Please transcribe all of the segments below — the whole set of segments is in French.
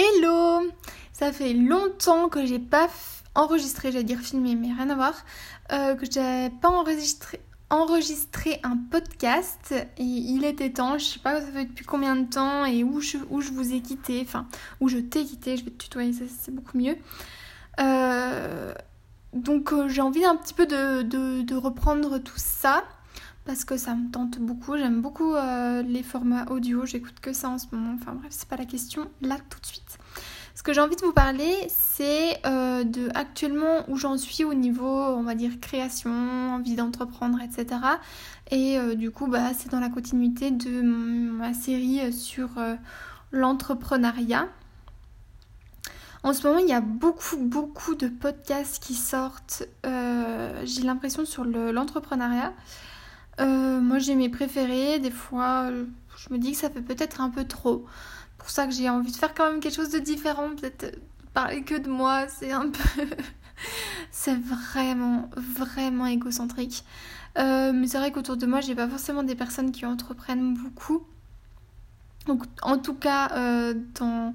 Hello. Ça fait longtemps que j'ai pas enregistré, j'allais dire filmé, mais rien à voir, euh, que j'ai pas enregistré, un podcast. Et il était temps, je sais pas ça fait depuis combien de temps et où je, je vous ai quitté, enfin où je t'ai quitté, je vais te tutoyer, c'est beaucoup mieux. Euh, donc euh, j'ai envie un petit peu de, de, reprendre tout ça parce que ça me tente beaucoup. J'aime beaucoup les formats audio, j'écoute que ça en ce moment. Enfin bref, c'est pas la question là tout de suite. Ce que j'ai envie de vous parler, c'est euh, de actuellement où j'en suis au niveau, on va dire, création, envie d'entreprendre, etc. Et euh, du coup, bah, c'est dans la continuité de ma série sur euh, l'entrepreneuriat. En ce moment, il y a beaucoup, beaucoup de podcasts qui sortent, j'ai l'impression, sur l'entrepreneuriat. Moi, j'ai mes préférés. Des fois, je me dis que ça fait peut-être un peu trop pour ça que j'ai envie de faire quand même quelque chose de différent. Peut-être euh, parler que de moi, c'est un peu. c'est vraiment, vraiment égocentrique. Euh, mais c'est vrai qu'autour de moi, j'ai pas forcément des personnes qui entreprennent beaucoup. Donc, en tout cas, euh, dans,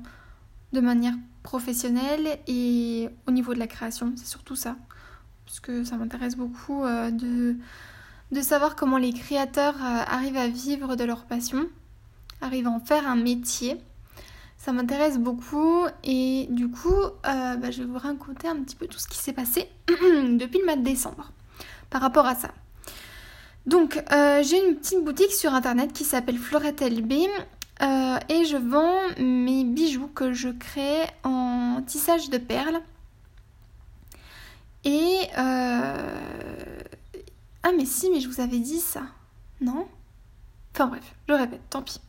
de manière professionnelle et au niveau de la création, c'est surtout ça. Parce que ça m'intéresse beaucoup de, de savoir comment les créateurs arrivent à vivre de leur passion, arrivent à en faire un métier ça m'intéresse beaucoup et du coup, euh, bah, je vais vous raconter un petit peu tout ce qui s'est passé depuis le mois de décembre par rapport à ça. Donc, euh, j'ai une petite boutique sur internet qui s'appelle Florette LB euh, et je vends mes bijoux que je crée en tissage de perles. Et. Ah, mais si, mais je vous avais dit ça. Non? Enfin bref, je répète, tant pis.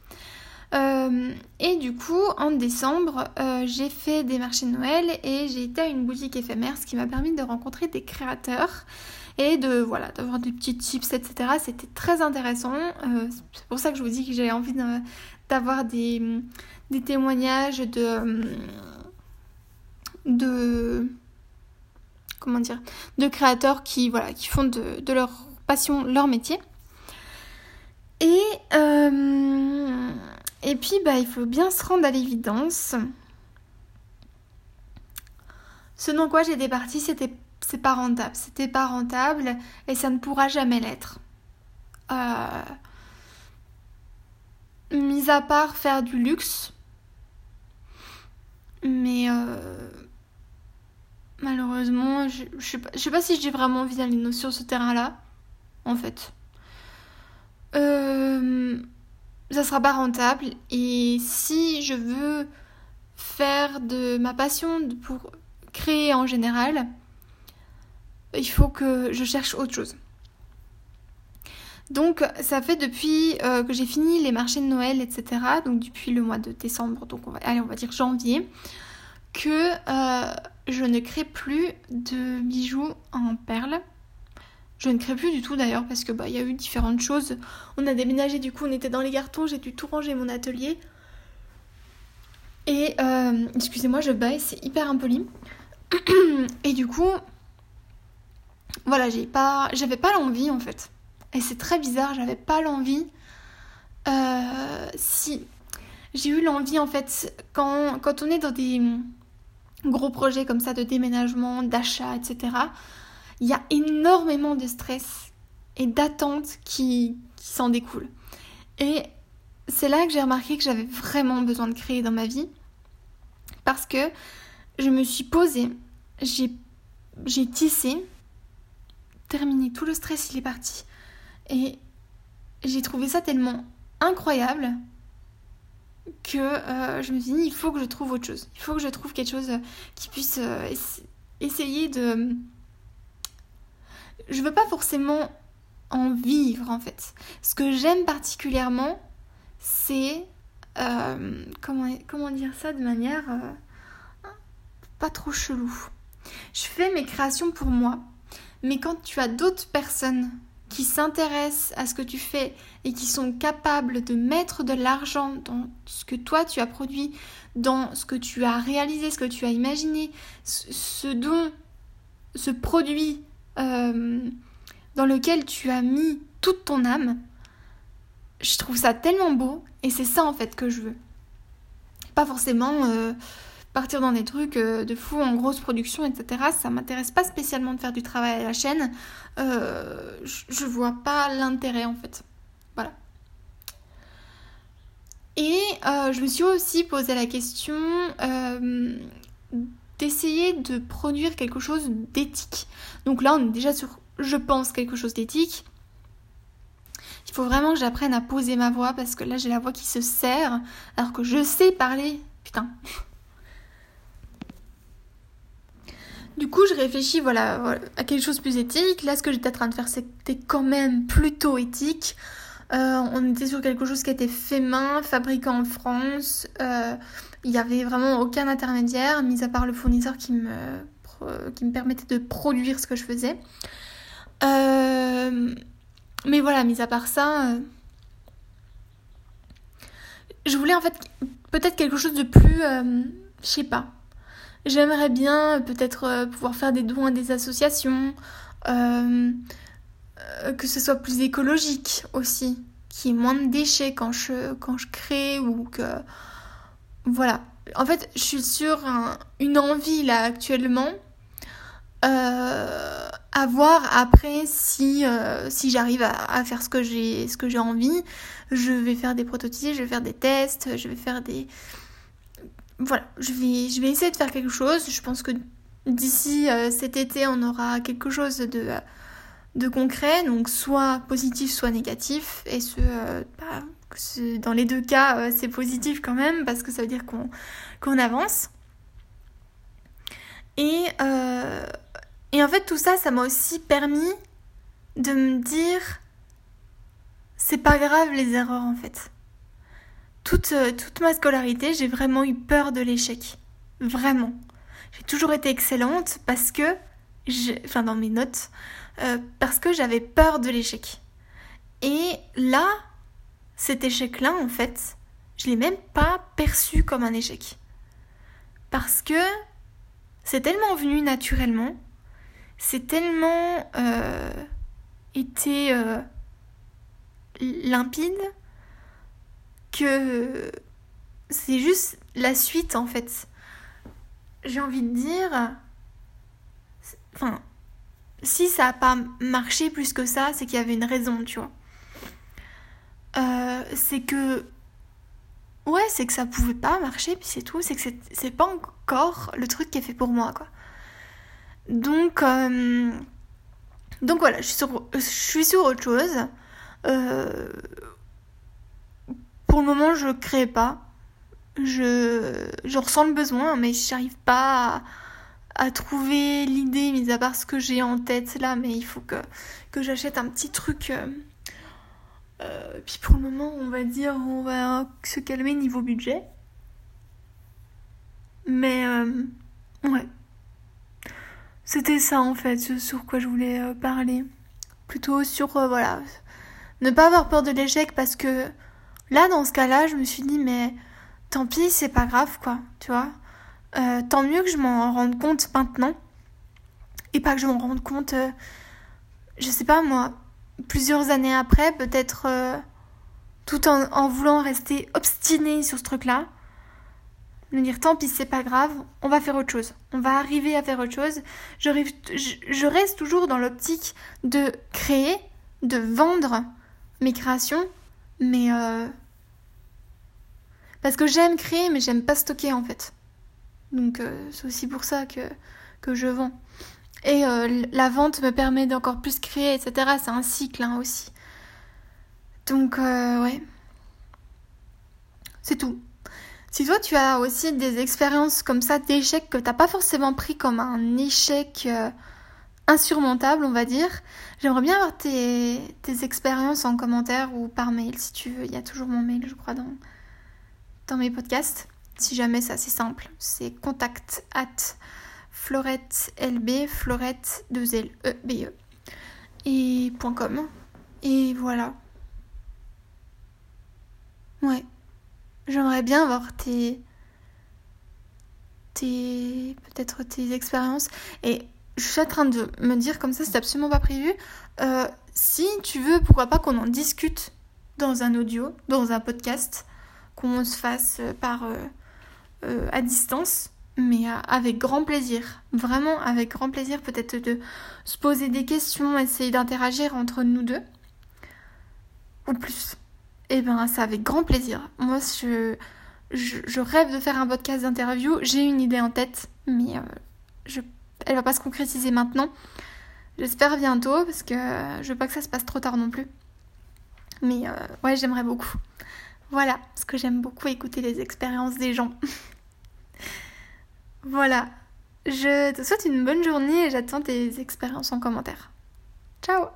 Euh, et du coup, en décembre, euh, j'ai fait des marchés de Noël et j'ai été à une boutique éphémère, ce qui m'a permis de rencontrer des créateurs et de voilà d'avoir des petits tips, etc. C'était très intéressant. Euh, c'est pour ça que je vous dis que j'ai envie d'avoir des, des, témoignages de de comment dire de créateurs qui voilà qui font de, leur passion leur métier. Et et puis, bah, il faut bien se rendre à l'évidence. Ce dans quoi j'étais partie, c'était c'est pas rentable. C'était pas rentable et ça ne pourra jamais l'être. Euh... Mis à part faire du luxe. Mais euh... malheureusement, je, je, sais pas, si j'ai vraiment envie d'aller sur ce terrain-là. En fait. Euh ça sera pas rentable. Et si je veux faire de ma passion pour créer en général, il faut que je cherche autre chose. Donc ça fait depuis euh, que j'ai fini les marchés de Noël, etc. Donc depuis le mois de décembre, donc on va, allez, on va dire janvier, que euh, je ne crée plus de bijoux en perles. Je ne crée plus du tout d'ailleurs parce que bah il y a eu différentes choses. On a déménagé du coup, on était dans les cartons, j'ai dû tout ranger mon atelier. Et euh, excusez-moi, je baille, c'est hyper impoli. Et du coup, voilà, j'ai pas, j'avais pas l'envie en fait. Et c'est très bizarre, j'avais pas l'envie. Euh, si j'ai eu l'envie en fait quand, quand on est dans des gros projets comme ça de déménagement, d'achat, etc il y a énormément de stress et d'attente qui, s'en découle. Et c'est là que j'ai remarqué que j'avais vraiment besoin de créer dans ma vie. Parce que je me suis posée, j'ai tissé, terminé, tout le stress il est parti. Et j'ai trouvé ça tellement incroyable que euh, je me suis dit il faut que je trouve autre chose. Il faut que je trouve quelque chose qui puisse euh, essayer de je veux pas forcément en vivre en fait. Ce que j'aime particulièrement, c'est euh, comment, comment dire ça de manière euh, pas trop chelou. Je fais mes créations pour moi, mais quand tu as d'autres personnes qui s'intéressent à ce que tu fais et qui sont capables de mettre de l'argent dans ce que toi tu as produit, dans ce que tu as réalisé, ce que tu as imaginé, ce dont ce produit euh, dans lequel tu as mis toute ton âme, je trouve ça tellement beau et c'est ça en fait que je veux. pas forcément partir dans des trucs de fou en grosse production, etc. Ça m'intéresse pas spécialement de faire du travail à la chaîne. je vois pas l'intérêt en fait. Voilà. Et je me suis aussi posé la question d'essayer de produire quelque chose d'éthique. Donc là, on est déjà sur, je pense, quelque chose d'éthique. Il faut vraiment que j'apprenne à poser ma voix parce que là, j'ai la voix qui se serre alors que je sais parler. Putain. Du coup, je réfléchis voilà, à quelque chose de plus éthique. Là, ce que j'étais en train de faire, c'était quand même plutôt éthique. Euh, on était sur quelque chose qui était fait main, fabriqué en France. Euh, il n'y avait vraiment aucun intermédiaire, mis à part le fournisseur qui me, permettait de produire ce que je faisais. Euh, mais voilà, mis à part ça, je voulais en fait peut-être quelque chose de plus, je sais pas. J'aimerais bien peut-être pouvoir faire des dons à des associations. Euh, que ce soit plus écologique aussi, qu'il y ait moins de déchets quand je, quand je crée ou que... Voilà. En fait, je suis sur une envie là actuellement. Euh, à voir après si, euh, si j'arrive à, faire ce que j'ai ce que j'ai envie. Je vais faire des prototypes, je vais faire des tests, je vais faire des voilà, je vais je vais essayer de faire quelque chose. Je pense que d'ici cet été, on aura quelque chose de de concret, donc soit positif, soit négatif. Et ce, euh, bah, dans les deux cas, euh, c'est positif quand même, parce que ça veut dire qu'on avance. Et, euh, et en fait, tout ça, ça m'a aussi permis de me dire, c'est pas grave les erreurs en fait. Toute, toute ma scolarité, j'ai vraiment eu peur de l'échec. Vraiment. J'ai toujours été excellente parce que, enfin dans mes notes, euh, parce que j'avais peur de l'échec. Et là, cet échec-là, en fait, je l'ai même pas perçu comme un échec. Parce que c'est tellement venu naturellement, c'est tellement euh, été euh, limpide que c'est juste la suite en fait. J'ai envie de dire, enfin, si ça n'a pas marché plus que ça, c'est qu'il y avait une raison, tu vois. Euh, c'est que. Ouais, c'est que ça pouvait pas marcher, puis c'est tout. C'est que c'est pas encore le truc qui est fait pour moi, quoi. Donc. Euh, donc voilà, je suis, sur, je suis sur autre chose. Euh, pour le moment, je crée pas. Je, je ressens le besoin, mais j'arrive pas à trouver l'idée, mis à part ce que j'ai en tête là, mais il faut que, que j'achète un petit truc. Euh, euh, puis pour le moment, on va dire, on va se calmer niveau budget. Mais euh, ouais. C'était ça en fait, ce sur quoi je voulais parler. Plutôt sur, voilà, ne pas avoir peur de l'échec parce que là, dans ce cas-là, je me suis dit, mais tant pis, c'est pas grave quoi, tu vois. Euh, tant mieux que je m'en rende compte maintenant. Et pas que je m'en rende compte, euh, je sais pas moi, plusieurs années après, peut-être euh, tout en, voulant rester obstiné sur ce truc-là. Me dire tant pis, c'est pas grave, on va faire autre chose. On va arriver à faire autre chose. Je reste toujours dans l'optique de créer, de vendre mes créations, mais. Parce que j'aime créer, mais j'aime pas stocker en fait. Donc euh, c'est aussi pour ça que, que je vends. Et euh, la vente me permet d'encore plus créer, etc. C'est un cycle hein, aussi. Donc euh, ouais. C'est tout. Si toi tu as aussi des expériences comme ça d'échecs que t'as pas forcément pris comme un échec insurmontable, on va dire, j'aimerais bien avoir tes, expériences en commentaire ou par mail si tu veux. Il y a toujours mon mail, je crois, dans, dans mes podcasts. Si jamais c'est assez simple, c'est contact at florette lb florette 2 l e b e .com et voilà. Ouais. J'aimerais bien avoir tes tes peut-être tes expériences et je suis en train de me dire comme ça c'est absolument pas prévu euh, si tu veux pourquoi pas qu'on en discute dans un audio dans un podcast qu'on se fasse par euh, euh, à distance, mais avec grand plaisir. Vraiment avec grand plaisir, peut-être de se poser des questions, essayer d'interagir entre nous deux. Ou plus. Eh ben ça avec grand plaisir. Moi je, je, rêve de faire un podcast d'interview. J'ai une idée en tête, mais je, elle va pas se concrétiser maintenant. J'espère bientôt parce que je veux pas que ça se passe trop tard non plus. Mais euh, ouais, j'aimerais beaucoup. Voilà, parce que j'aime beaucoup écouter les expériences des gens. voilà. Je te souhaite une bonne journée et j'attends tes expériences en commentaire. Ciao